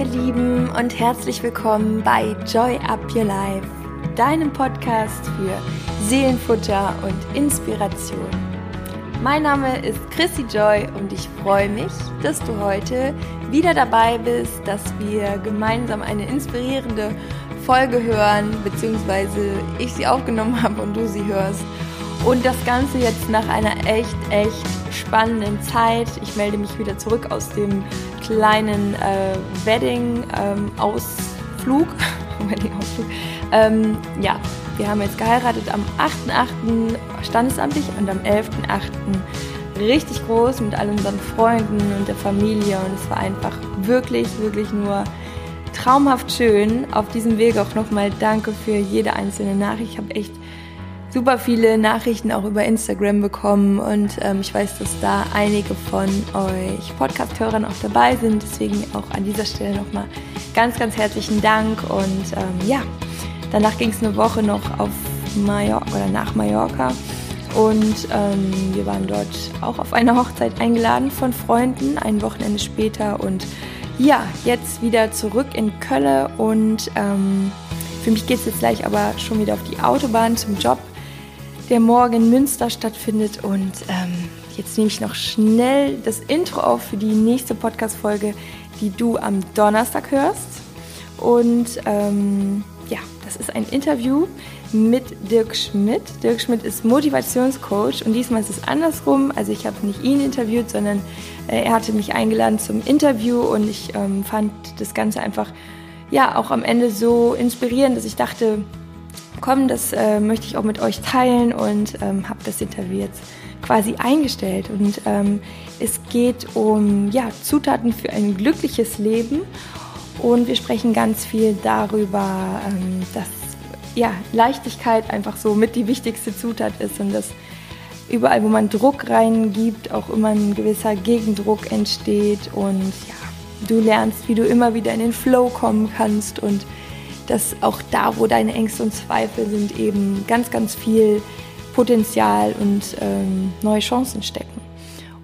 ihr Lieben und herzlich willkommen bei Joy Up Your Life, deinem Podcast für Seelenfutter und Inspiration. Mein Name ist Chrissy Joy und ich freue mich, dass du heute wieder dabei bist, dass wir gemeinsam eine inspirierende Folge hören, beziehungsweise ich sie aufgenommen habe und du sie hörst. Und das Ganze jetzt nach einer echt, echt spannenden Zeit. Ich melde mich wieder zurück aus dem kleinen äh, Wedding-Ausflug. Ähm, Wedding-Ausflug. Ähm, ja, wir haben jetzt geheiratet am 8.8. standesamtlich und am 11.8. richtig groß mit all unseren Freunden und der Familie. Und es war einfach wirklich, wirklich nur traumhaft schön. Auf diesem Weg auch nochmal danke für jede einzelne Nachricht. Ich habe echt super viele Nachrichten auch über Instagram bekommen und ähm, ich weiß, dass da einige von euch Podcast-Hörern auch dabei sind. Deswegen auch an dieser Stelle nochmal ganz, ganz herzlichen Dank und ähm, ja, danach ging es eine Woche noch auf Mallorca oder nach Mallorca und ähm, wir waren dort auch auf eine Hochzeit eingeladen von Freunden, ein Wochenende später und ja, jetzt wieder zurück in Köln und ähm, für mich geht es jetzt gleich aber schon wieder auf die Autobahn zum Job der morgen in Münster stattfindet. Und ähm, jetzt nehme ich noch schnell das Intro auf für die nächste Podcast-Folge, die du am Donnerstag hörst. Und ähm, ja, das ist ein Interview mit Dirk Schmidt. Dirk Schmidt ist Motivationscoach und diesmal ist es andersrum. Also ich habe nicht ihn interviewt, sondern äh, er hatte mich eingeladen zum Interview und ich ähm, fand das Ganze einfach ja auch am Ende so inspirierend, dass ich dachte, komm, das äh, möchte ich auch mit euch teilen und ähm, habe das Interview jetzt quasi eingestellt. Und ähm, es geht um ja, Zutaten für ein glückliches Leben und wir sprechen ganz viel darüber, ähm, dass ja, Leichtigkeit einfach so mit die wichtigste Zutat ist und dass überall, wo man Druck reingibt, auch immer ein gewisser Gegendruck entsteht und ja, du lernst, wie du immer wieder in den Flow kommen kannst und dass auch da, wo deine Ängste und Zweifel sind, eben ganz, ganz viel Potenzial und ähm, neue Chancen stecken.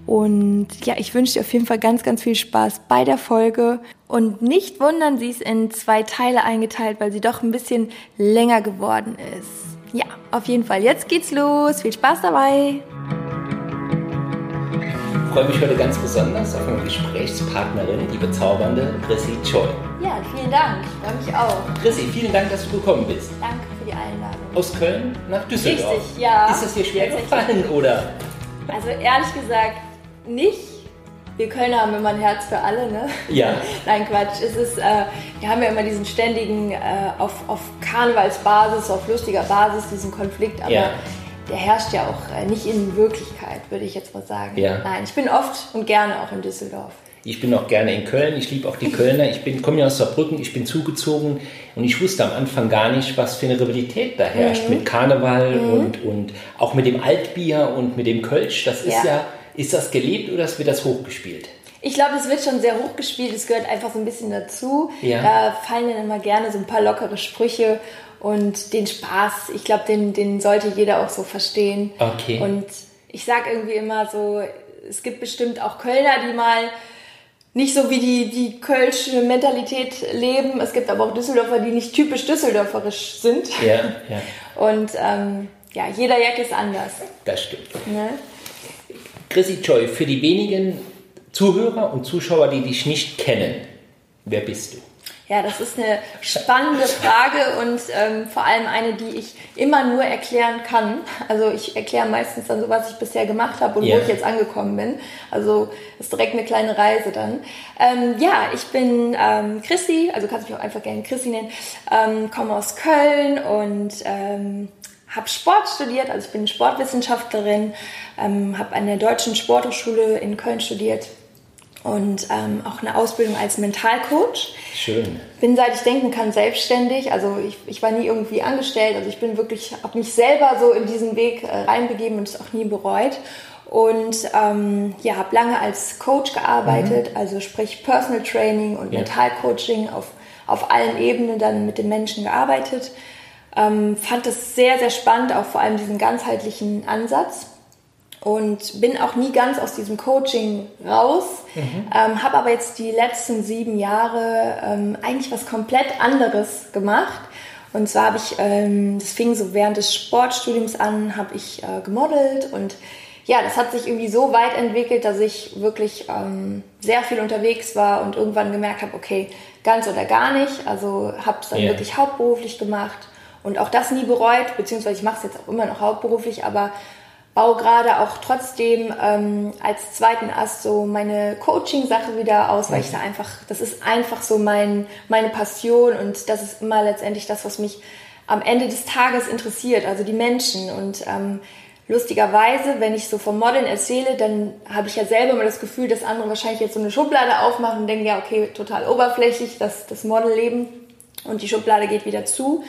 Und ja, ich wünsche dir auf jeden Fall ganz, ganz viel Spaß bei der Folge. Und nicht wundern, sie ist in zwei Teile eingeteilt, weil sie doch ein bisschen länger geworden ist. Ja, auf jeden Fall. Jetzt geht's los. Viel Spaß dabei. Freue mich heute ganz besonders auf meine Gesprächspartnerin, die bezaubernde Chrissy Choi. Ja, vielen Dank. Ich freue mich auch. Chrissy, vielen Dank, dass du gekommen bist. Danke für die Einladung. Aus Köln nach Düsseldorf. Richtig, ja. Ist das dir schwer gefallen, oder? Also ehrlich gesagt nicht. Wir Kölner haben immer ein Herz für alle, ne? Ja. Nein, Quatsch. Es ist, äh, wir haben ja immer diesen ständigen, äh, auf, auf Karnevalsbasis, auf lustiger Basis, diesen Konflikt, aber Ja. Der herrscht ja auch äh, nicht in Wirklichkeit, würde ich jetzt mal sagen. Ja. Nein, ich bin oft und gerne auch in Düsseldorf. Ich bin auch gerne in Köln. Ich liebe auch die Kölner. Ich bin, komme ja aus Saarbrücken. Ich bin zugezogen und ich wusste am Anfang gar nicht, was für eine Rivalität da herrscht Mhm. mit Karneval und, und auch mit dem Altbier und mit dem Kölsch. Das ist Ja. ja, ist das gelebt oder wird das hochgespielt? Ich glaube, es wird schon sehr hoch gespielt. Es gehört einfach so ein bisschen dazu. Ja. Da fallen dann immer gerne so ein paar lockere Sprüche und den Spaß. Ich glaube, den, den sollte jeder auch so verstehen. Okay. Und ich sage irgendwie immer so, es gibt bestimmt auch Kölner, die mal nicht so wie die, die kölsche Mentalität leben. Es gibt aber auch Düsseldorfer, die nicht typisch düsseldorferisch sind. Ja, ja, Und ähm, ja, jeder Jack ist anders. das stimmt. Ne? Chrissy Joy, für die wenigen Zuhörer und Zuschauer, die dich nicht kennen, wer bist du? Ja, das ist eine spannende Frage und ähm, vor allem eine, die ich immer nur erklären kann. Also ich erkläre meistens dann so, was ich bisher gemacht habe und Ja. wo ich jetzt angekommen bin. Also ist direkt eine kleine Reise dann. Ähm, ja, ich bin ähm, Chrissy, also kannst mich auch einfach gerne Chrissy nennen, ähm, komme aus Köln und ähm, habe Sport studiert, also ich bin Sportwissenschaftlerin, ähm, habe an der Deutschen Sporthochschule in Köln studiert und ähm, auch eine Ausbildung als Mentalcoach Schön. bin seit ich denken kann selbstständig. Also ich, ich war nie irgendwie angestellt. Also ich bin wirklich, habe mich selber so in diesen Weg äh, reinbegeben und es auch nie bereut. Und ähm, ja, habe lange als Coach gearbeitet, also sprich Personal Training und Ja. Mentalcoaching auf, auf allen Ebenen dann mit den Menschen gearbeitet. Ähm, fand es sehr, sehr spannend, auch vor allem diesen ganzheitlichen Ansatz. Und bin auch nie ganz aus diesem Coaching raus, mhm. ähm, habe aber jetzt die letzten sieben Jahre ähm, eigentlich was komplett anderes gemacht. Und zwar habe ich, ähm, das fing so während des Sportstudiums an, habe ich äh, gemodelt und ja, das hat sich irgendwie so weit entwickelt, dass ich wirklich ähm, sehr viel unterwegs war und irgendwann gemerkt habe, okay, ganz oder gar nicht. Also habe es dann yeah. wirklich hauptberuflich gemacht und auch das nie bereut, beziehungsweise ich mache es jetzt auch immer noch hauptberuflich, aber baue gerade auch trotzdem ähm, als zweiten Ast so meine Coaching-Sache wieder aus, weil ich da einfach, das ist einfach so mein, meine Passion und das ist immer letztendlich das, was mich am Ende des Tages interessiert, also die Menschen und ähm, Lustigerweise, wenn ich so vom Modeln erzähle, dann habe ich ja selber immer das Gefühl, dass andere wahrscheinlich jetzt so eine Schublade aufmachen und denken, ja, okay, total oberflächlich, das, das Modelleben und die Schublade geht wieder zu.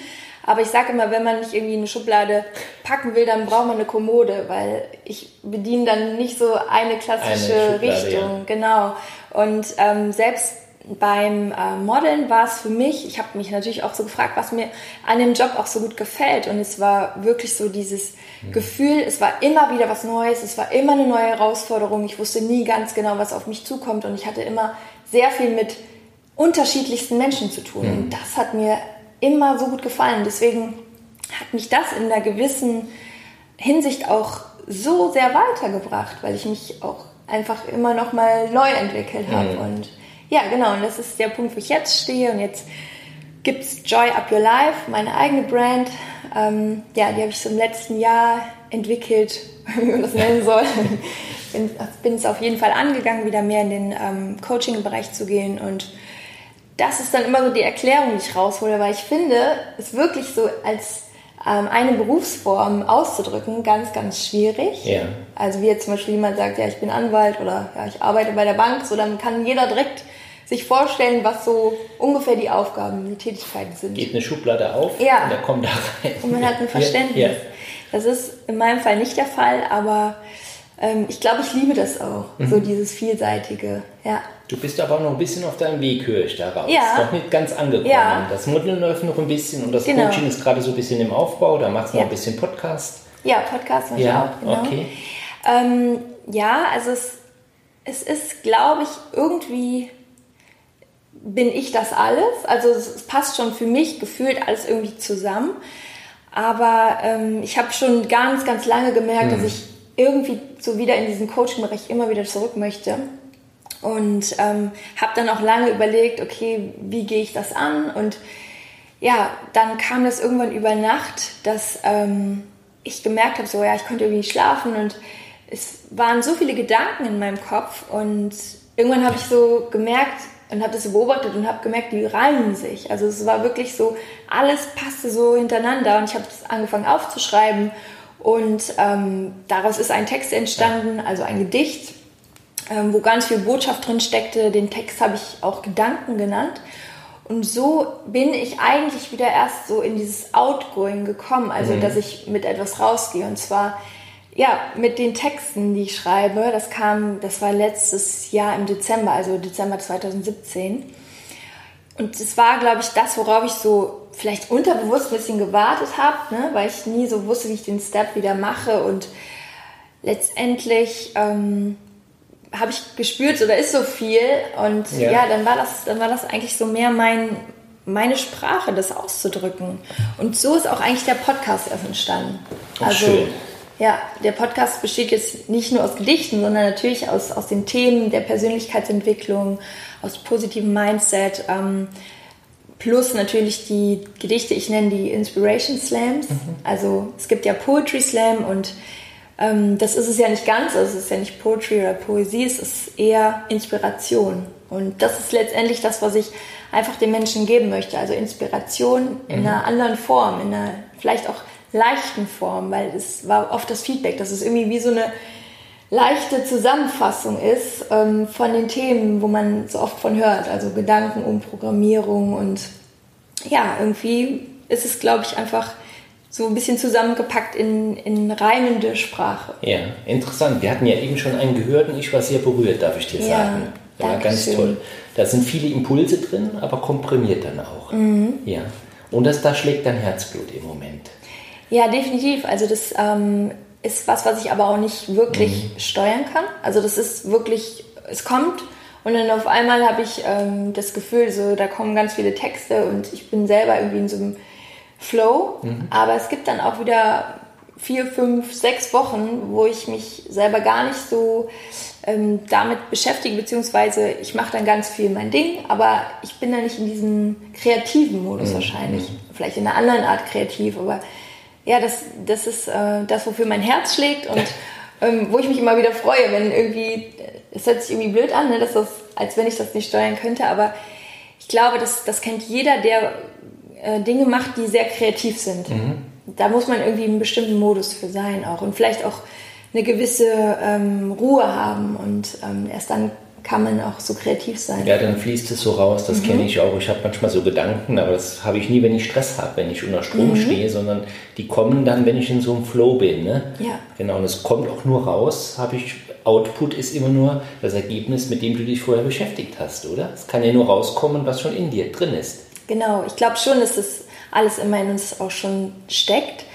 Aber ich sage immer, wenn man nicht irgendwie eine Schublade packen will, dann braucht man eine Kommode, weil ich bediene dann nicht so eine klassische eine Richtung. Genau. Und ähm, selbst beim äh, Modeln war es für mich, ich habe mich natürlich auch so gefragt, was mir an dem Job auch so gut gefällt. Und es war wirklich so dieses mhm. Gefühl, es war immer wieder was Neues, es war immer eine neue Herausforderung. Ich wusste nie ganz genau, was auf mich zukommt. Und ich hatte immer sehr viel mit unterschiedlichsten Menschen zu tun. Mhm. Und das hat mir immer so gut gefallen. Deswegen hat mich das in einer gewissen Hinsicht auch so sehr weitergebracht, weil ich mich auch einfach immer noch mal neu entwickelt habe. Mhm. Und ja, genau, und das ist der Punkt, wo ich jetzt stehe. Und jetzt gibt es Joy Up Your Life, meine eigene Brand. Ähm, ja, die habe ich so im letzten Jahr entwickelt, wie man das nennen soll. bin, bin es auf jeden Fall angegangen, wieder mehr in den ähm, Coaching-Bereich zu gehen. Und das ist dann immer so die Erklärung, die ich raushole, weil ich finde, es wirklich so als ähm, eine Berufsform auszudrücken, ganz, ganz schwierig. Ja. Also wie jetzt zum Beispiel jemand sagt, ja, ich bin Anwalt oder ja, ich arbeite bei der Bank, so dann kann jeder direkt sich vorstellen, was so ungefähr die Aufgaben, die Tätigkeiten sind. Geht eine Schublade auf ja. und da kommt da rein. Und man hat ein Verständnis. Ja. Das ist in meinem Fall nicht der Fall, aber ähm, ich glaube, ich liebe das auch, mhm. so dieses vielseitige. Ja. Du bist aber noch ein bisschen auf deinem Weg, höre ich daraus. Ja. Noch nicht ganz angekommen. Ja. Das Modeln läuft noch ein bisschen und das genau. Coaching ist gerade so ein bisschen im Aufbau. Da machst du ja. noch ein bisschen Podcast. Ja, Podcast mache ja. ich auch, genau. Okay. Ähm, ja, also es, es ist, glaube ich, irgendwie bin ich das alles. Also es, passt schon für mich gefühlt alles irgendwie zusammen. Aber ähm, ich habe schon ganz, ganz lange gemerkt, hm. dass ich irgendwie so wieder in diesen Coaching-Bereich immer wieder zurück möchte. Und ähm, habe dann auch lange überlegt, okay, wie gehe ich das an? Und ja, dann kam das irgendwann über Nacht, dass ähm, ich gemerkt habe, so ja, ich konnte irgendwie nicht schlafen und es waren so viele Gedanken in meinem Kopf und irgendwann habe ich so gemerkt und habe das beobachtet und habe gemerkt, die reimen sich. Also es war wirklich so, alles passte so hintereinander und ich habe angefangen aufzuschreiben und ähm, daraus ist ein Text entstanden, also ein Gedicht, ähm, wo ganz viel Botschaft drin steckte. Den Text habe ich auch Gedanken genannt. Und so bin ich eigentlich wieder erst so in dieses Outgoing gekommen, also mhm. dass ich mit etwas rausgehe. Und zwar ja mit den Texten, die ich schreibe. Das kam, das war letztes Jahr im Dezember, also Dezember 2017. Und es war, glaube ich, das, worauf ich so vielleicht unterbewusst ein bisschen gewartet habe, ne? weil ich nie so wusste, wie ich den Step wieder mache. Und letztendlich ähm, habe ich gespürt, so da ist so viel. Und ja. ja, dann war das, dann war das eigentlich so mehr mein, meine Sprache, das auszudrücken. Und so ist auch eigentlich der Podcast erst entstanden. Ach, also schön. ja, der Podcast besteht jetzt nicht nur aus Gedichten, sondern natürlich aus, aus den Themen der Persönlichkeitsentwicklung, aus positivem Mindset. Ähm, plus natürlich die Gedichte, ich nenne die Inspiration Slams. Mhm. Also es gibt ja Poetry Slam und ähm, das ist es ja nicht ganz, also es ist ja nicht Poetry oder Poesie, es ist eher Inspiration. Und das ist letztendlich das, was ich einfach den Menschen geben möchte. Also Inspiration in mhm. einer anderen Form, in einer vielleicht auch leichten Form, weil es war oft das Feedback, dass es irgendwie wie so eine leichte Zusammenfassung ist ähm, von den Themen, wo man so oft von hört, also Gedanken um Programmierung und ja, irgendwie ist es, glaube ich, einfach so ein bisschen zusammengepackt in, in reimende Sprache. Ja, interessant. Wir hatten ja eben schon einen gehört und ich war sehr berührt, darf ich dir ja, sagen. Ja, ganz schön. toll. Da sind viele Impulse drin, aber komprimiert dann auch. Mhm. Ja. Und das, da schlägt dein Herzblut im Moment. Ja, definitiv. Also das ähm, ist was, was ich aber auch nicht wirklich mhm. steuern kann. Also das ist wirklich, es kommt und dann auf einmal habe ich ähm, das Gefühl, so da kommen ganz viele Texte und ich bin selber irgendwie in so einem Flow. Mhm. Aber es gibt dann auch wieder vier, fünf, sechs Wochen, wo ich mich selber gar nicht so ähm, damit beschäftige, beziehungsweise ich mache dann ganz viel mein Ding, aber ich bin da nicht in diesem kreativen Modus mhm. wahrscheinlich. Mhm. Vielleicht in einer anderen Art kreativ, aber ja, das, das ist äh, das, wofür mein Herz schlägt und ähm, wo ich mich immer wieder freue, wenn irgendwie, es hört sich irgendwie blöd an, ne, dass das, als wenn ich das nicht steuern könnte, aber ich glaube, das, das kennt jeder, der äh, Dinge macht, die sehr kreativ sind. Mhm da muss man irgendwie einen bestimmten Modus für sein auch und vielleicht auch eine gewisse ähm, Ruhe haben und ähm, erst dann kann man auch so kreativ sein. Ja, dann fließt es so raus, das mhm. kenne ich auch. Ich habe manchmal so Gedanken, aber das habe ich nie, wenn ich Stress habe, wenn ich unter Strom mhm. stehe, sondern die kommen dann, wenn ich in so einem Flow bin. Ne? Ja. Genau, und es kommt auch nur raus, habe ich, Output ist immer nur das Ergebnis, mit dem du dich vorher beschäftigt hast, oder? Es kann ja nur rauskommen, was schon in dir drin ist. Genau, ich glaube schon, dass es alles immer in uns auch schon steckt.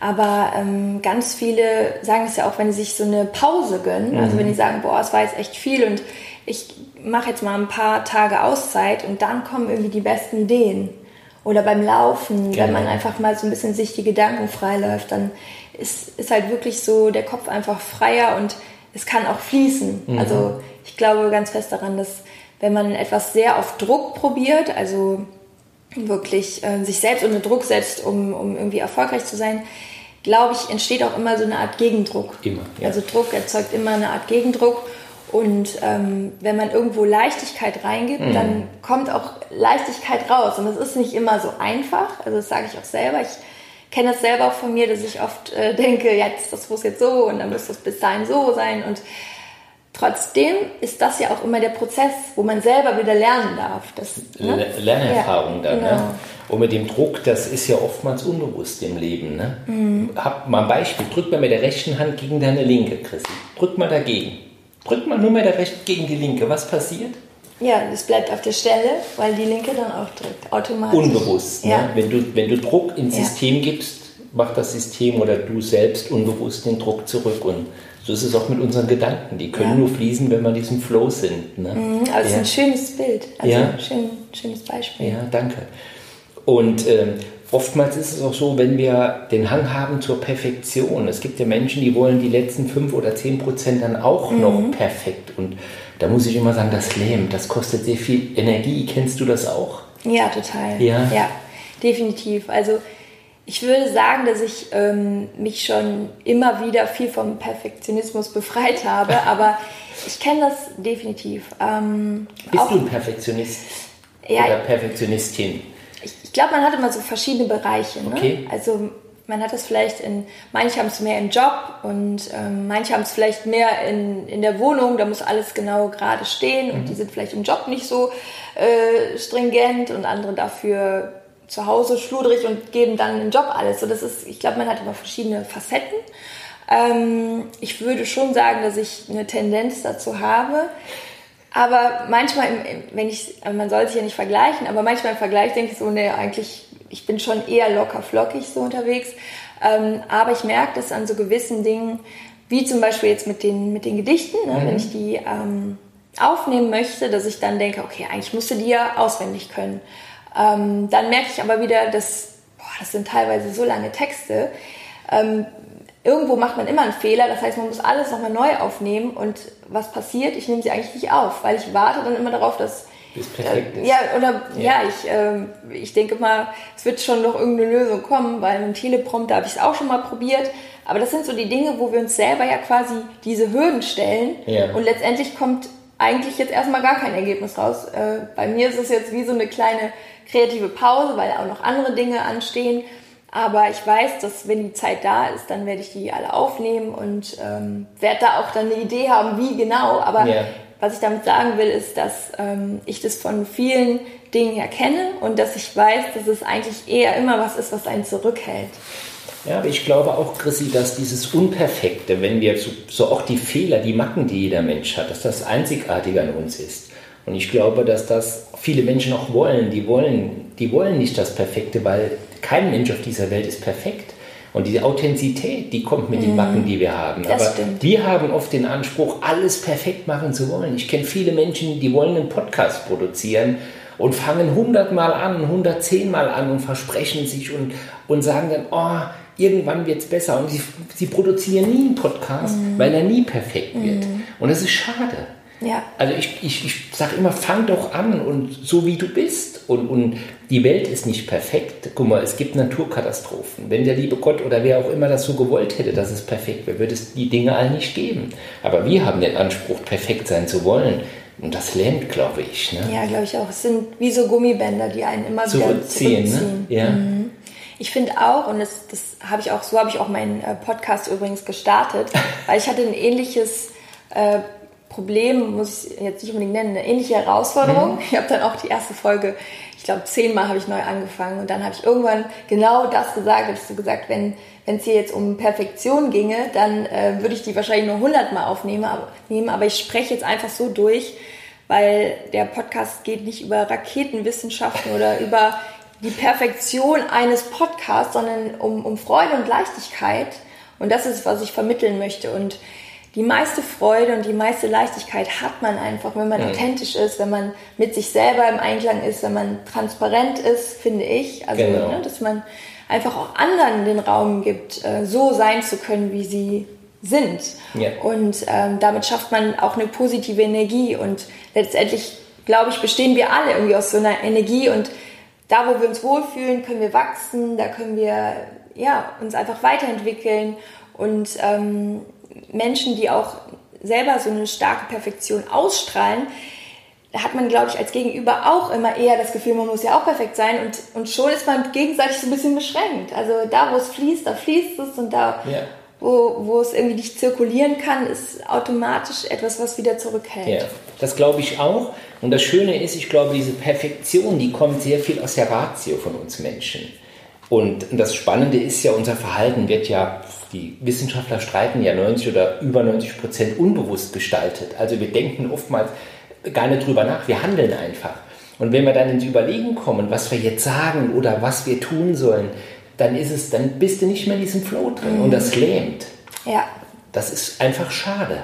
Aber ähm, ganz viele sagen es ja auch, wenn sie sich so eine Pause gönnen. Mhm. Also wenn die sagen, boah, es war jetzt echt viel und ich mache jetzt mal ein paar Tage Auszeit und dann kommen irgendwie die besten Ideen. Oder beim Laufen, genau. wenn man einfach mal so ein bisschen sich die Gedanken freiläuft, dann ist, ist halt wirklich so der Kopf einfach freier und es kann auch fließen. Mhm. Also ich glaube ganz fest daran, dass wenn man etwas sehr auf Druck probiert, also wirklich äh, sich selbst unter Druck setzt, um, um irgendwie erfolgreich zu sein, glaube ich, entsteht auch immer so eine Art Gegendruck. Immer. Ja. Also Druck erzeugt immer eine Art Gegendruck. Und ähm, wenn man irgendwo Leichtigkeit reingibt, mhm. dann kommt auch Leichtigkeit raus. Und das ist nicht immer so einfach. Also das sage ich auch selber. Ich kenne das selber auch von mir, dass ich oft äh, denke, jetzt, das muss jetzt so und dann muss das bis dahin so sein. Und Trotzdem ist das ja auch immer der Prozess, wo man selber wieder lernen darf. Das, ne? Lernerfahrung ja, dann. Ne? Genau. Ne? Und mit dem Druck, das ist ja oftmals unbewusst im Leben. Ne? Mhm. Hab mal ein Beispiel. Drück mal mit der rechten Hand gegen deine linke, Chrissy. Drück mal dagegen. Drück mal nur mit der rechten gegen die linke. Was passiert? Ja, es bleibt auf der Stelle, weil die linke dann auch drückt, automatisch. Unbewusst. Ne? Ja. Ne? Wenn, du, wenn du Druck ins ja. System gibst, macht das System oder du selbst unbewusst den Druck zurück. Und so ist es auch mit unseren Gedanken. Die können ja. nur fließen, wenn wir in diesem Flow sind. Ne? Mhm, also ja. ein schönes Bild. Also ja. ein schön, schönes Beispiel. Ja, danke. Und ähm, oftmals ist es auch so, wenn wir den Hang haben zur Perfektion. Es gibt ja Menschen, die wollen die letzten fünf oder zehn Prozent dann auch mhm. noch perfekt. Und da muss ich immer sagen, das lähmt, das kostet sehr viel Energie. Kennst du das auch? Ja, total. Ja, ja definitiv. Also ich würde sagen, dass ich ähm, mich schon immer wieder viel vom Perfektionismus befreit habe, aber ich kenne das definitiv. Ähm, Bist du ein Perfektionist ja, oder Perfektionistin? Ich, ich glaube, man hat immer so verschiedene Bereiche. Ne? Okay. Also man hat es vielleicht in, manche haben es mehr im Job und ähm, manche haben es vielleicht mehr in, in der Wohnung, da muss alles genau gerade stehen mhm. und die sind vielleicht im Job nicht so äh, stringent und andere dafür zu Hause schludrig und geben dann im Job alles. So, das ist, ich glaube, man hat immer verschiedene Facetten. Ähm, ich würde schon sagen, dass ich eine Tendenz dazu habe. Aber manchmal, wenn ich, man soll sich ja nicht vergleichen, aber manchmal im Vergleich denke ich so, nee, eigentlich, ich bin schon eher locker flockig so unterwegs. Ähm, aber ich merke das an so gewissen Dingen, wie zum Beispiel jetzt mit den, mit den Gedichten, ne, mhm. wenn ich die ähm, aufnehmen möchte, dass ich dann denke, okay, eigentlich musst du die ja auswendig können. Ähm, dann merke ich aber wieder, dass boah, das sind teilweise so lange Texte. Ähm, irgendwo macht man immer einen Fehler, das heißt, man muss alles nochmal neu aufnehmen und was passiert? Ich nehme sie eigentlich nicht auf, weil ich warte dann immer darauf, dass bis perfekt ist. Ja, oder ja, ja ich, äh, ich denke mal, es wird schon noch irgendeine Lösung kommen, weil mit dem Teleprompter habe ich es auch schon mal probiert. Aber das sind so die Dinge, wo wir uns selber ja quasi diese Hürden stellen ja. und letztendlich kommt eigentlich jetzt erstmal gar kein Ergebnis raus. Äh, bei mir ist es jetzt wie so eine kleine kreative Pause, weil auch noch andere Dinge anstehen. Aber ich weiß, dass wenn die Zeit da ist, dann werde ich die alle aufnehmen und ähm, werde da auch dann eine Idee haben, wie genau. Aber yeah. was ich damit sagen will, ist, dass ähm, ich das von vielen Dingen erkenne und dass ich weiß, dass es eigentlich eher immer was ist, was einen zurückhält. Ja, aber ich glaube auch, Chrissy, dass dieses Unperfekte, wenn wir so, so auch die Fehler, die Macken, die jeder Mensch hat, dass das Einzigartige an uns ist. Und ich glaube, dass das viele Menschen auch wollen. Die wollen, die wollen nicht das Perfekte, weil kein Mensch auf dieser Welt ist perfekt. Und diese Authentizität, die kommt mit den Backen, die wir haben. Das Aber stimmt. wir haben oft den Anspruch, alles perfekt machen zu wollen. Ich kenne viele Menschen, die wollen einen Podcast produzieren und fangen 100 Mal an, 110 Mal an und versprechen sich und, und sagen dann, oh, irgendwann wird es besser. Und sie, sie produzieren nie einen Podcast, weil er nie perfekt wird. Und das ist schade. Ja. Also ich, ich, ich sage immer, fang doch an und so wie du bist. Und, und die Welt ist nicht perfekt. Guck mal, es gibt Naturkatastrophen. Wenn der liebe Gott oder wer auch immer das so gewollt hätte, dass es perfekt wäre, würde es die Dinge all nicht geben. Aber wir haben den Anspruch, perfekt sein zu wollen. Und das lähmt, glaube ich. Ne? Ja, glaube ich auch. Es sind wie so Gummibänder, die einen immer wieder Zurückziehen. zurückziehen. Ne? Ja. Ich finde auch, und das, das habe ich auch, so habe ich auch meinen äh, Podcast übrigens gestartet, weil ich hatte ein ähnliches äh, Problem, muss ich jetzt nicht unbedingt nennen, eine ähnliche Herausforderung. Ich habe dann auch die erste Folge, ich glaube zehnmal habe ich neu angefangen und dann habe ich irgendwann genau das gesagt, habe ich so gesagt, wenn wenn es hier jetzt um Perfektion ginge, dann äh, würde ich die wahrscheinlich nur hundertmal aufnehmen, aber, nehmen, aber ich spreche jetzt einfach so durch, weil der Podcast geht nicht über Raketenwissenschaften oder über die Perfektion eines Podcasts, sondern um, um Freude und Leichtigkeit. Und das ist, was ich vermitteln möchte. Und die meiste Freude und die meiste Leichtigkeit hat man einfach, wenn man authentisch ist, wenn man mit sich selber im Einklang ist, wenn man transparent ist, finde ich. Also, Genau. ne, dass man einfach auch anderen den Raum gibt, äh, so sein zu können, wie sie sind. Ja. Und ähm, damit schafft man auch eine positive Energie. Und letztendlich, glaube ich, bestehen wir alle irgendwie aus so einer Energie. Und da, wo wir uns wohlfühlen, können wir wachsen, da können wir ja, uns einfach weiterentwickeln. Und ähm, Menschen, die auch selber so eine starke Perfektion ausstrahlen, da hat man, glaube ich, als Gegenüber auch immer eher das Gefühl, man muss ja auch perfekt sein und, und schon ist man gegenseitig so ein bisschen beschränkt. Also da, wo es fließt, da fließt es und da, Ja. wo, wo es irgendwie nicht zirkulieren kann, ist automatisch etwas, was wieder zurückhält. Ja, das glaube ich auch. Und das Schöne ist, ich glaube, diese Perfektion, die kommt sehr viel aus der Ratio von uns Menschen. Und das Spannende ist ja, unser Verhalten wird ja, die Wissenschaftler streiten ja 90 oder über 90 Prozent unbewusst gestaltet. Also wir denken oftmals gar nicht drüber nach, wir handeln einfach. Und wenn wir dann ins Überlegen kommen, was wir jetzt sagen oder was wir tun sollen, dann ist es, dann bist du nicht mehr in diesem Flow drin und das lähmt. Ja, Das ist einfach schade.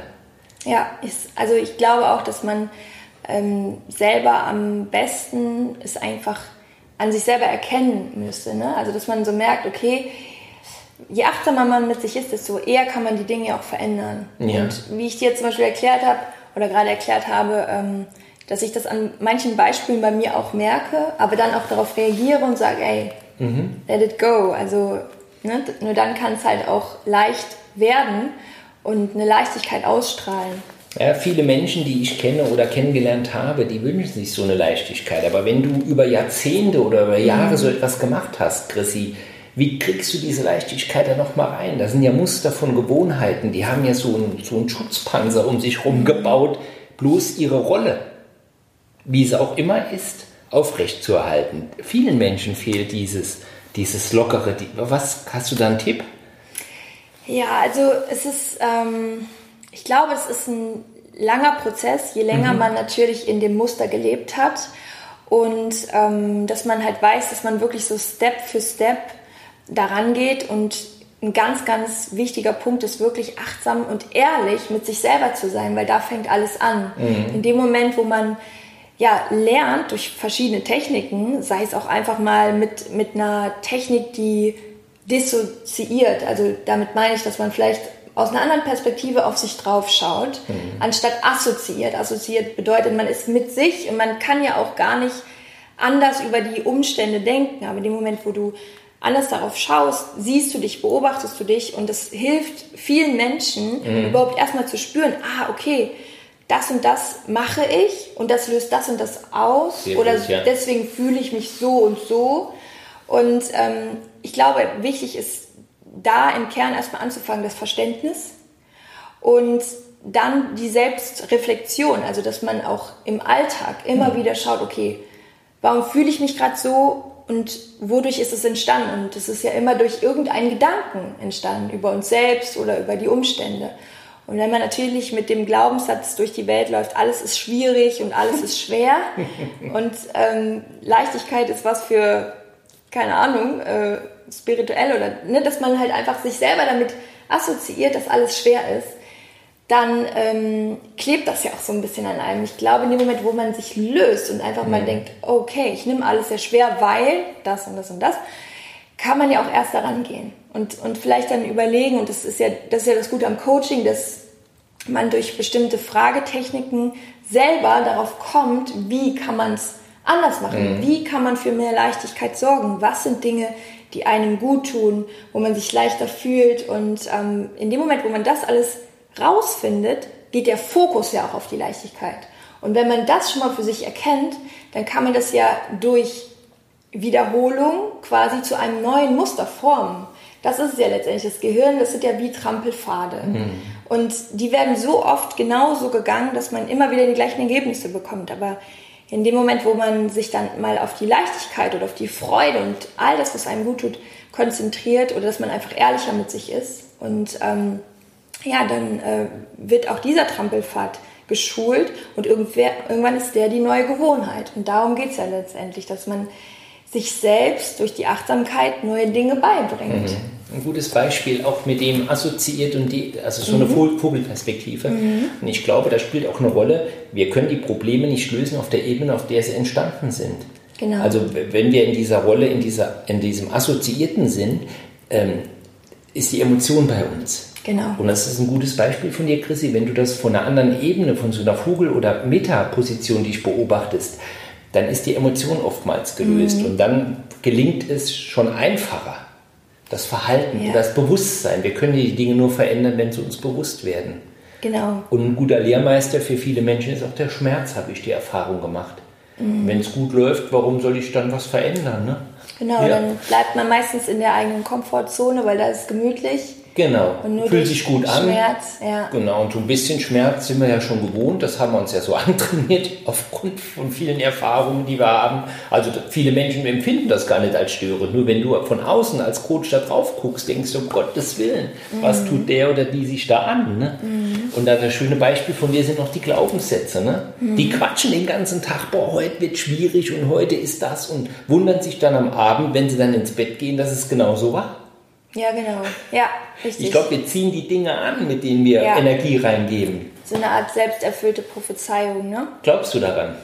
ja ist, also ich glaube auch, dass man ähm, selber am besten es einfach an sich selber erkennen müsste. Ne? Also dass man so merkt, okay, je achtsamer man mit sich ist, desto eher kann man die Dinge auch verändern. Ja. Und wie ich dir zum Beispiel erklärt habe oder gerade erklärt habe, ähm, dass ich das an manchen Beispielen bei mir auch merke, aber dann auch darauf reagiere und sage, ey, let it go. Also ne, nur dann kann es halt auch leicht werden und eine Leichtigkeit ausstrahlen. Ja, viele Menschen, die ich kenne oder kennengelernt habe, die wünschen sich so eine Leichtigkeit. Aber wenn du über Jahrzehnte oder über Jahre so etwas gemacht hast, Chrissy, wie kriegst du diese Leichtigkeit da nochmal rein? Das sind ja Muster von Gewohnheiten. Die haben ja so einen, so einen Schutzpanzer um sich herum gebaut, bloß ihre Rolle, wie es auch immer ist, aufrechtzuerhalten. Vielen Menschen fehlt dieses, dieses lockere. Was hast du da einen Tipp? Ja, also es ist, ähm, ich glaube, es ist ein langer Prozess, je länger man natürlich in dem Muster gelebt hat und ähm, dass man halt weiß, dass man wirklich so Step für Step daran geht und ein ganz, ganz wichtiger Punkt ist wirklich achtsam und ehrlich mit sich selber zu sein, weil da fängt alles an. In dem Moment, wo man ja, lernt durch verschiedene Techniken, sei es auch einfach mal mit, mit einer Technik, die dissoziiert. Also damit meine ich, dass man vielleicht aus einer anderen Perspektive auf sich drauf schaut, anstatt assoziiert. Assoziiert bedeutet, man ist mit sich und man kann ja auch gar nicht anders über die Umstände denken. Aber in dem Moment, wo du anders darauf schaust, siehst du dich, beobachtest du dich und das hilft vielen Menschen überhaupt erstmal zu spüren, ah, okay, das und das mache ich und das löst das und das aus Sehr oder gut, ja. deswegen fühle ich mich so und so. Und ähm, ich glaube, wichtig ist da im Kern erstmal anzufangen, das Verständnis und dann die Selbstreflexion, also dass man auch im Alltag immer Mhm. wieder schaut, okay, warum fühle ich mich gerade so und wodurch ist es entstanden? Und es ist ja immer durch irgendeinen Gedanken entstanden, über uns selbst oder über die Umstände. Und wenn man natürlich mit dem Glaubenssatz durch die Welt läuft, alles ist schwierig und alles ist schwer und ähm, Leichtigkeit ist was für keine Ahnung, äh, spirituell oder, ne, dass man halt einfach sich selber damit assoziiert, dass alles schwer ist, dann ähm, klebt das ja auch so ein bisschen an einem. Ich glaube, in dem Moment, wo man sich löst und einfach mhm. mal denkt, okay, ich nehme alles sehr schwer, weil das und das und das, kann man ja auch erst daran gehen und, und vielleicht dann überlegen, und das ist ja das, ist ja das Gute am Coaching, dass man durch bestimmte Fragetechniken selber darauf kommt, wie kann man es anders machen, mhm. wie kann man für mehr Leichtigkeit sorgen, was sind Dinge, die einem gut tun, wo man sich leichter fühlt und ähm, in dem Moment, wo man das alles rausfindet, geht der Fokus ja auch auf die Leichtigkeit. Und wenn man das schon mal für sich erkennt, dann kann man das ja durch Wiederholung quasi zu einem neuen Muster formen. Das ist es ja letztendlich. Das Gehirn, das sind ja wie Trampelpfade. Mhm. Und die werden so oft genauso gegangen, dass man immer wieder die gleichen Ergebnisse bekommt. Aber in dem Moment, wo man sich dann mal auf die Leichtigkeit oder auf die Freude und all das, was einem gut tut, konzentriert oder dass man einfach ehrlicher mit sich ist und ähm, ja, dann äh, wird auch dieser Trampelpfad geschult und irgendwann ist der die neue Gewohnheit. Und darum geht es ja letztendlich, dass man sich selbst durch die Achtsamkeit neue Dinge beibringt. Mhm. Ein gutes Beispiel auch mit dem assoziiert und die, also so eine mhm. Vogelperspektive. Mhm. Und ich glaube, da spielt auch eine Rolle, wir können die Probleme nicht lösen auf der Ebene, auf der sie entstanden sind. Genau. Also wenn wir in dieser Rolle, in, dieser, in diesem assoziierten sind, ähm, ist die Emotion bei uns. Genau. Und das ist ein gutes Beispiel von dir, Chrissy, wenn du das von einer anderen Ebene, von so einer Vogel- oder Metaposition, die ich beobachtest, dann ist die Emotion oftmals gelöst mhm. und dann gelingt es schon einfacher. Das Verhalten, ja. das Bewusstsein. Wir können die Dinge nur verändern, wenn sie uns bewusst werden. Genau. Und ein guter Lehrmeister für viele Menschen ist auch der Schmerz, habe ich die Erfahrung gemacht. Mhm. Wenn es gut läuft, warum soll ich dann was verändern? Ne? Genau, ja. dann bleibt man meistens in der eigenen Komfortzone, weil da ist gemütlich. Genau. Fühlt sich gut an. Schmerz, ja. Genau, und so ein bisschen Schmerz sind wir ja schon gewohnt. Das haben wir uns ja so antrainiert aufgrund von vielen Erfahrungen, die wir haben. Also viele Menschen empfinden das gar nicht als störend. Nur wenn du von außen als Coach da drauf guckst, denkst du, um Gottes Willen, mhm. was tut der oder die sich da an? Ne? Mhm. Und das schöne Beispiel von dir sind noch die Glaubenssätze. Ne? Mhm. Die quatschen den ganzen Tag, boah, heute wird schwierig und heute ist das und wundern sich dann am Abend, wenn sie dann ins Bett gehen, dass es genau so war. Ja, genau. Ja, richtig. Ich glaube, wir ziehen die Dinge an, mit denen wir ja. Energie reingeben. So eine Art selbsterfüllte Prophezeiung, ne? Glaubst du daran?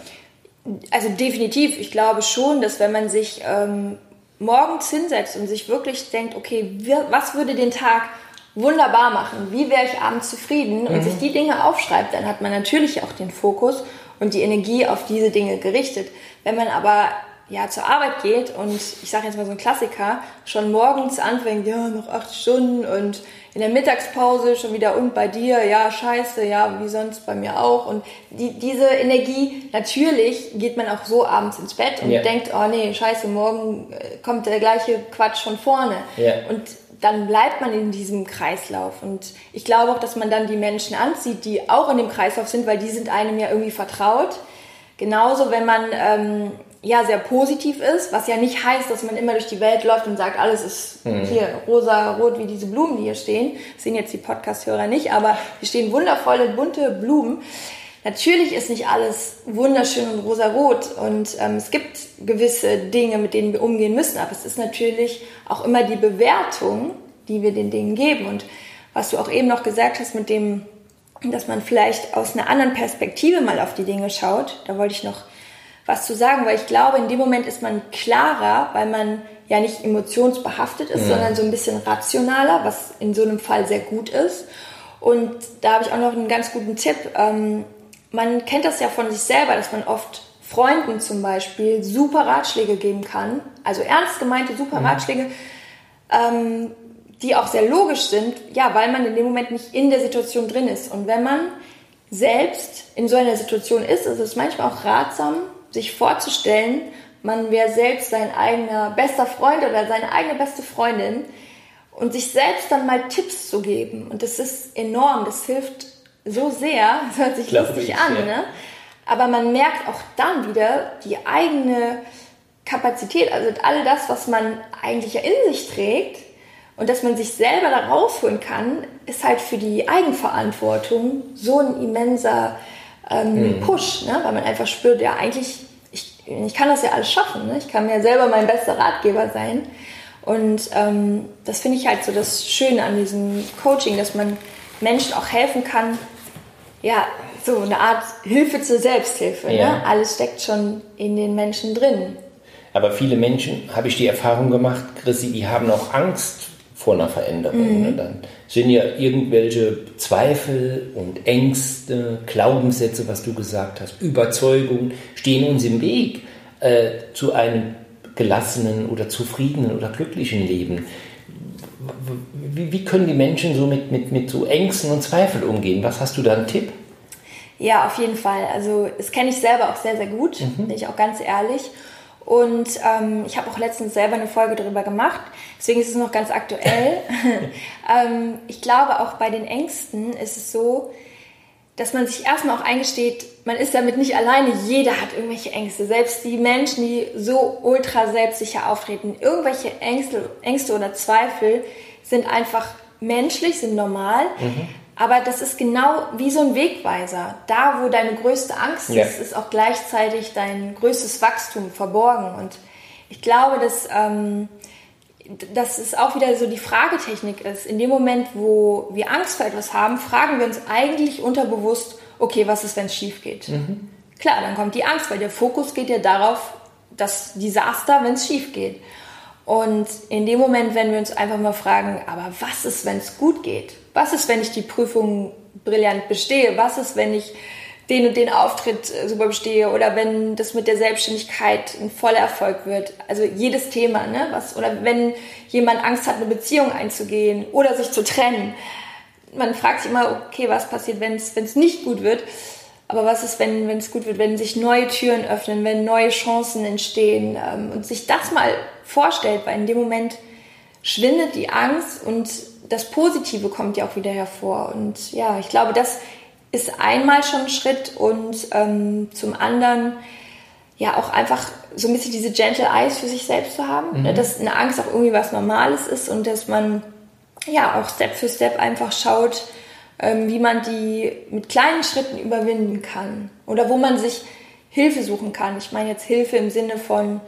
Also definitiv. Ich glaube schon, dass wenn man sich ähm, morgens hinsetzt und sich wirklich denkt, okay, was würde den Tag wunderbar machen? Wie wäre ich abends zufrieden? Und mhm. sich die Dinge aufschreibt, dann hat man natürlich auch den Fokus und die Energie auf diese Dinge gerichtet. Wenn man aber ja, zur Arbeit geht und ich sage jetzt mal so ein Klassiker, schon morgens anfängt, ja, noch acht Stunden und in der Mittagspause schon wieder und bei dir, ja, scheiße, ja, wie sonst bei mir auch. Und die, diese Energie, natürlich geht man auch so abends ins Bett und ja. denkt, oh nee, scheiße, morgen äh, kommt der gleiche Quatsch von vorne. Ja. Und dann bleibt man in diesem Kreislauf. Und ich glaube auch, dass man dann die Menschen anzieht, die auch in dem Kreislauf sind, weil die sind einem ja irgendwie vertraut. Genauso, wenn man ähm, ja sehr positiv ist, was ja nicht heißt, dass man immer durch die Welt läuft und sagt, alles ist mhm. hier rosa, rot wie diese Blumen, die hier stehen. Das sehen jetzt die Podcast-Hörer nicht, aber hier stehen wundervolle, bunte Blumen. Natürlich ist nicht alles wunderschön und rosa-rot und ähm, es gibt gewisse Dinge, mit denen wir umgehen müssen, aber es ist natürlich auch immer die Bewertung, die wir den Dingen geben. Und was du auch eben noch gesagt hast mit dem, dass man vielleicht aus einer anderen Perspektive mal auf die Dinge schaut, da wollte ich noch was zu sagen, weil ich glaube, in dem Moment ist man klarer, weil man ja nicht emotionsbehaftet ist, mhm. sondern so ein bisschen rationaler, was in so einem Fall sehr gut ist. Und da habe ich auch noch einen ganz guten Tipp. Ähm, man kennt das ja von sich selber, dass man oft Freunden zum Beispiel super Ratschläge geben kann, also ernst gemeinte super mhm. Ratschläge, ähm, die auch sehr logisch sind, ja, weil man in dem Moment nicht in der Situation drin ist. Und wenn man selbst in so einer Situation ist, ist es manchmal auch ratsam, sich vorzustellen, man wäre selbst sein eigener bester Freund oder seine eigene beste Freundin und sich selbst dann mal Tipps zu geben. Und das ist enorm, das hilft so sehr, das hört sich Glaube lustig ich, an, ja. ne? aber man merkt auch dann wieder die eigene Kapazität, also all das, was man eigentlich ja in sich trägt und dass man sich selber da rausholen kann, ist halt für die Eigenverantwortung so ein immenser ähm, mhm. Push, ne? weil man einfach spürt, ja, eigentlich, ich, ich kann das ja alles schaffen. Ne? Ich kann mir selber mein bester Ratgeber sein. Und ähm, das finde ich halt so das Schöne an diesem Coaching, dass man Menschen auch helfen kann, ja, so eine Art Hilfe zur Selbsthilfe. Ne? Ja. Ne? Alles steckt schon in den Menschen drin. Aber viele Menschen, habe ich die Erfahrung gemacht, Chrissy, die haben auch Angst vor einer Veränderung. Mhm. Ne? Dann sind ja irgendwelche Zweifel und Ängste, Glaubenssätze, was du gesagt hast, Überzeugungen, stehen uns im Weg äh, zu einem gelassenen oder zufriedenen oder glücklichen Leben. Wie, wie, können die Menschen so mit, mit, mit so Ängsten und Zweifeln umgehen? Was hast du da einen Tipp? Ja, auf jeden Fall. Also das kenne ich selber auch sehr, sehr gut, mhm. bin ich auch ganz ehrlich. Und ähm, ich habe auch letztens selber eine Folge darüber gemacht, deswegen ist es noch ganz aktuell. ähm, ich glaube, auch bei den Ängsten ist es so, dass man sich erstmal auch eingesteht, man ist damit nicht alleine. Jeder hat irgendwelche Ängste. Selbst die Menschen, die so ultra selbstsicher auftreten, irgendwelche Ängste, Ängste oder Zweifel sind einfach menschlich, sind normal. Mhm. Aber das ist genau wie so ein Wegweiser. Da, wo deine größte Angst ja. ist, ist auch gleichzeitig dein größtes Wachstum verborgen. Und ich glaube, dass, ähm, dass es auch wieder so die Fragetechnik ist. In dem Moment, wo wir Angst vor etwas haben, fragen wir uns eigentlich unterbewusst, okay, was ist, wenn es schief geht? Mhm. Klar, dann kommt die Angst, weil der Fokus geht ja darauf, das Desaster, wenn es schief geht. Und in dem Moment, wenn wir uns einfach mal fragen, aber was ist, wenn es gut geht? Was ist, wenn ich die Prüfung brillant bestehe? Was ist, wenn ich den und den Auftritt äh, super bestehe oder wenn das mit der Selbstständigkeit ein voller Erfolg wird. Also jedes Thema, ne? Was, oder wenn jemand Angst hat, eine Beziehung einzugehen oder sich zu trennen. Man fragt sich immer, okay, was passiert, wenn es nicht gut wird? Aber was ist, wenn es gut wird, wenn sich neue Türen öffnen, wenn neue Chancen entstehen ähm, und sich das mal vorstellt, weil in dem Moment schwindet die Angst und das Positive kommt ja auch wieder hervor. Und ja, ich glaube, das ist einmal schon ein Schritt und ähm, zum anderen ja auch einfach so ein bisschen diese Gentle Eyes für sich selbst zu haben, mhm. Dass eine Angst auch irgendwie was Normales ist und dass man ja auch Step für Step einfach schaut, ähm, wie man die mit kleinen Schritten überwinden kann oder wo man sich Hilfe suchen kann. Ich meine jetzt Hilfe im Sinne von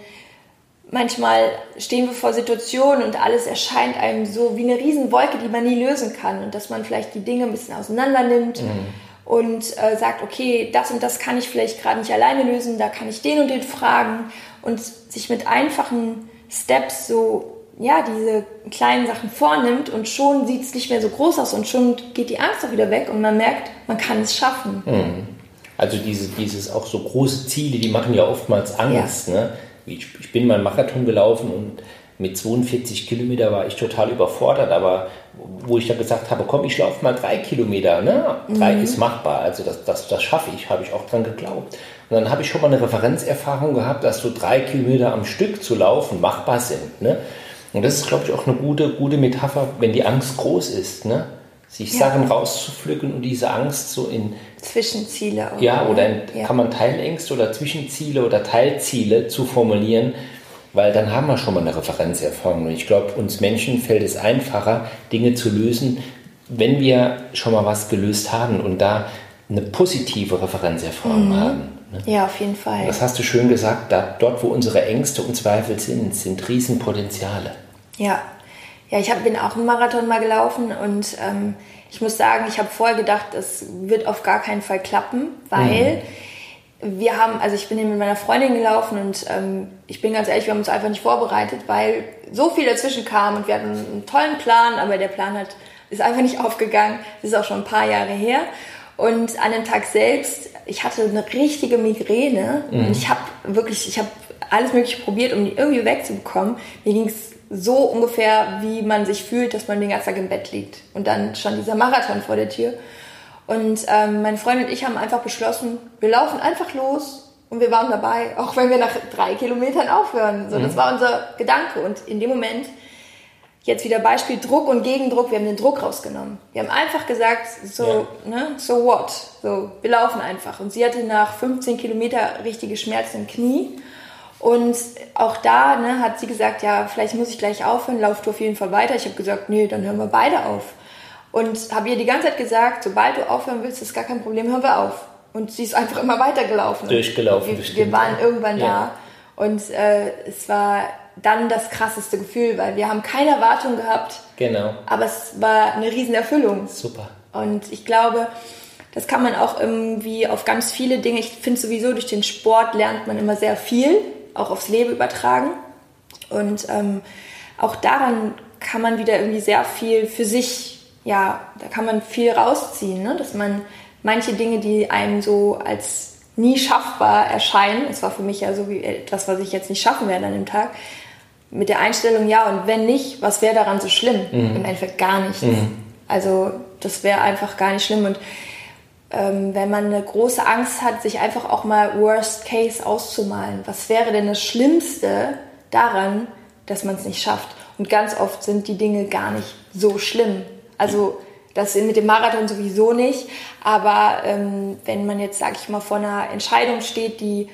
manchmal stehen wir vor Situationen und alles erscheint einem so wie eine Riesenwolke, die man nie lösen kann und dass man vielleicht die Dinge ein bisschen auseinander nimmt mhm. und äh, sagt, okay, das und das kann ich vielleicht gerade nicht alleine lösen, da kann ich den und den fragen und sich mit einfachen Steps so ja, diese kleinen Sachen vornimmt und schon sieht es nicht mehr so groß aus und schon geht die Angst auch wieder weg und man merkt, man kann es schaffen. Mhm. Also diese, dieses auch so große Ziele, die machen ja oftmals Angst. Ja. Ne? Ich, ich bin mal einen Marathon gelaufen und mit 42 Kilometer war ich total überfordert, aber wo ich da gesagt habe, komm, ich laufe mal drei Kilometer, ne? Drei mhm. ist machbar, also das, das, das schaffe ich, habe ich auch dran geglaubt. Und dann habe ich schon mal eine Referenzerfahrung gehabt, dass so drei Kilometer am Stück zu laufen machbar sind. Ne? Und das ist, glaube ich, auch eine gute, gute Metapher, wenn die Angst groß ist, ne? Sich ja. Sachen rauszupflücken und diese Angst so in Zwischenziele auch. Ja, oder in, ja. kann man Teilängste oder Zwischenziele oder Teilziele zu formulieren, weil dann haben wir schon mal eine Referenzerfahrung. Und ich glaube, uns Menschen fällt es einfacher, Dinge zu lösen, wenn wir schon mal was gelöst haben und da eine positive Referenzerfahrung mhm. haben. Ne? Ja, auf jeden Fall. Das hast du schön gesagt, da, dort, wo unsere Ängste und Zweifel sind, sind Riesenpotenziale. Ja, ja, ich hab, bin auch einen Marathon mal gelaufen und ähm, ich muss sagen, ich habe vorher gedacht, das wird auf gar keinen Fall klappen, weil mhm. wir haben, also ich bin hier mit meiner Freundin gelaufen und ähm, ich bin ganz ehrlich, wir haben uns einfach nicht vorbereitet, weil so viel dazwischen kam und wir hatten einen tollen Plan, aber der Plan hat, ist einfach nicht aufgegangen. Das ist auch schon ein paar Jahre her. Und an dem Tag selbst, ich hatte eine richtige Migräne mhm. und ich habe wirklich, ich habe alles Mögliche probiert, um die irgendwie wegzubekommen. Mir ging es so ungefähr, wie man sich fühlt, dass man den ganzen Tag im Bett liegt. Und dann stand dieser Marathon vor der Tür. Und ähm, mein Freund und ich haben einfach beschlossen, wir laufen einfach los und wir waren dabei, auch wenn wir nach drei Kilometern aufhören. So, mhm. Das war unser Gedanke. Und in dem Moment, jetzt wieder Beispiel Druck und Gegendruck, wir haben den Druck rausgenommen. Wir haben einfach gesagt, so, ja. ne, so what? So, wir laufen einfach. Und sie hatte nach 15 Kilometer richtige Schmerzen im Knie. Und auch da ne, hat sie gesagt, ja, vielleicht muss ich gleich aufhören, lauf du auf jeden Fall weiter. Ich habe gesagt, nee, dann hören wir beide auf. Und habe ihr die ganze Zeit gesagt, sobald du aufhören willst, ist gar kein Problem, hören wir auf. Und sie ist einfach immer weitergelaufen. Durchgelaufen, wir, wir waren irgendwann ja. da. Und äh, es war dann das krasseste Gefühl, weil wir haben keine Erwartung gehabt. Genau. Aber es war eine riesen Erfüllung. Super. Und ich glaube, das kann man auch irgendwie auf ganz viele Dinge, ich finde sowieso durch den Sport lernt man immer sehr viel, auch aufs Leben übertragen. Und ähm, auch daran kann man wieder irgendwie sehr viel für sich, ja, da kann man viel rausziehen, ne? dass man manche Dinge, die einem so als nie schaffbar erscheinen, es war für mich ja so wie etwas, was ich jetzt nicht schaffen werde an dem Tag, mit der Einstellung, ja, und wenn nicht, was wäre daran so schlimm? Mhm. Im Endeffekt gar nichts. Mhm. Also das wäre einfach gar nicht schlimm. Und ähm, wenn man eine große Angst hat, sich einfach auch mal Worst Case auszumalen. Was wäre denn das Schlimmste daran, dass man es nicht schafft? Und ganz oft sind die Dinge gar nicht so schlimm. Also das mit dem Marathon sowieso nicht. Aber ähm, wenn man jetzt, sage ich mal, vor einer Entscheidung steht, die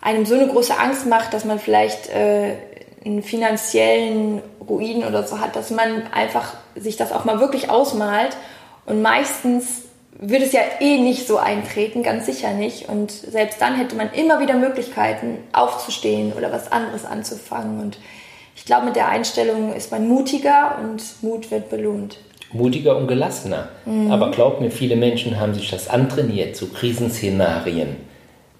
einem so eine große Angst macht, dass man vielleicht äh, einen finanziellen Ruin oder so hat, dass man einfach sich das auch mal wirklich ausmalt. Und meistens würde es ja eh nicht so eintreten, ganz sicher nicht. Und selbst dann hätte man immer wieder Möglichkeiten, aufzustehen oder was anderes anzufangen. Und ich glaube, mit der Einstellung ist man mutiger und Mut wird belohnt. Mutiger und gelassener. Mhm. Aber glaub mir, viele Menschen haben sich das antrainiert, so Krisenszenarien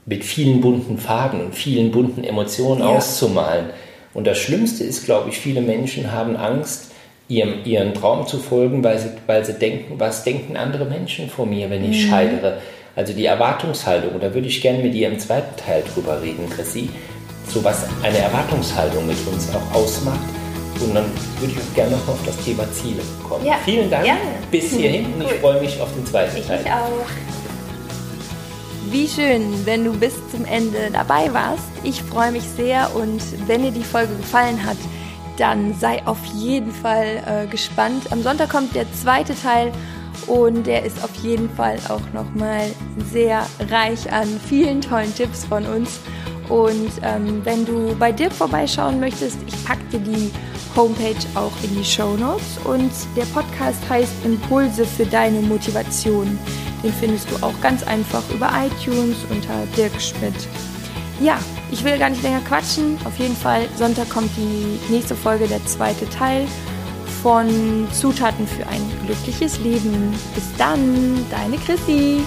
mit vielen bunten Farben und vielen bunten Emotionen ja. auszumalen. Und das Schlimmste ist, glaube ich, viele Menschen haben Angst, ihrem, ihren Traum zu folgen, weil sie, weil sie denken, was denken andere Menschen von mir, wenn ich mhm. scheitere. Also die Erwartungshaltung, da würde ich gerne mit dir im zweiten Teil drüber reden, Chrissy, so was eine Erwartungshaltung mit uns auch ausmacht. Und dann würde ich auch gerne noch auf das Thema Ziele kommen. Ja, Vielen Dank gerne. bis hierhin und ich freue mich auf den zweiten ich Teil. Ich auch. Wie schön, wenn du bis zum Ende dabei warst. Ich freue mich sehr und wenn dir die Folge gefallen hat, dann sei auf jeden Fall äh, gespannt. Am Sonntag kommt der zweite Teil und der ist auf jeden Fall auch nochmal sehr reich an vielen tollen Tipps von uns. Und ähm, wenn du bei dir vorbeischauen möchtest, ich packe dir die Homepage auch in die Show Notes und der Podcast heißt Impulse für deine Motivation. Den findest du auch ganz einfach über iTunes unter Dirk Schmidt. Ja, ich will gar nicht länger quatschen. Auf jeden Fall, Sonntag kommt die nächste Folge, der zweite Teil von Zutaten für ein glückliches Leben. Bis dann, deine Chrissy.